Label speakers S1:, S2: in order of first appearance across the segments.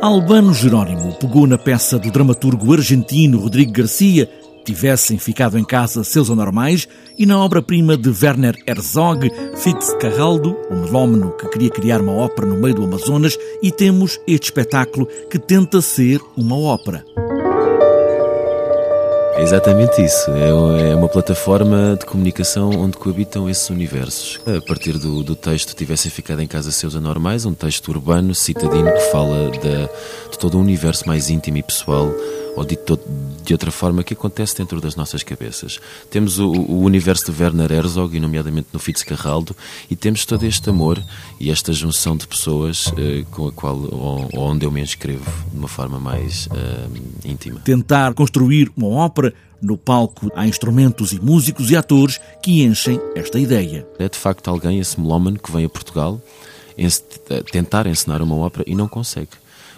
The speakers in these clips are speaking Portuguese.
S1: Albano Jerónimo pegou na peça do dramaturgo argentino Rodrigo Garcia, Tivessem Ficado em Casa Seus Anormais, e na obra-prima de Werner Herzog, Fitzcarraldo, o melómeno que queria criar uma ópera no meio do Amazonas, e temos este espetáculo que tenta ser uma ópera.
S2: Exatamente isso. É, é uma plataforma de comunicação onde coabitam esses universos. A partir do, do texto Tivessem Ficado em Casa Seus Anormais, um texto urbano, citadino, que fala de, de todo o universo mais íntimo e pessoal, ou de, de outra forma, que acontece dentro das nossas cabeças. Temos o, o universo de Werner Herzog, e nomeadamente no Fitzcarraldo, e temos todo este amor e esta junção de pessoas eh, com a qual, onde eu me inscrevo de uma forma mais eh, íntima.
S1: Tentar construir uma ópera no palco há instrumentos e músicos e atores que enchem esta ideia.
S2: É de facto alguém, esse melómano, que vem a Portugal tentar encenar uma ópera e não consegue.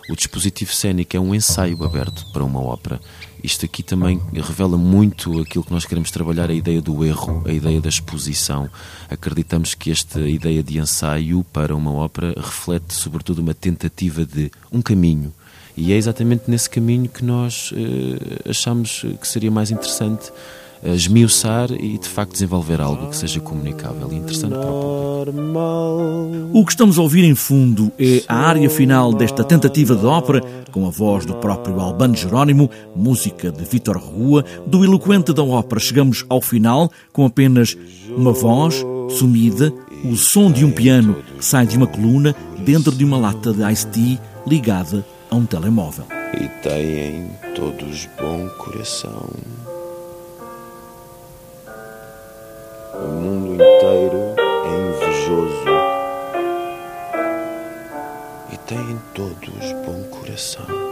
S2: O dispositivo cénico é um ensaio aberto para uma ópera. Isto aqui também revela muito aquilo que nós queremos trabalhar, a ideia do erro, a ideia da exposição. Acreditamos que esta ideia de ensaio para uma ópera reflete sobretudo uma tentativa de um caminho, e é exatamente nesse caminho que nós uh, achamos que seria mais interessante esmiuçar e de facto desenvolver algo que seja comunicável e interessante para o público.
S1: O que estamos a ouvir em fundo é a área final desta tentativa de ópera, com a voz do próprio Albano Jerónimo, música de Vítor Rua. Do eloquente da ópera chegamos ao final com apenas uma voz sumida, o som de um piano que sai de uma coluna dentro de uma lata de iced tea ligada a um telemóvel.
S3: E têm todos bom coração. Têm todos bom coração.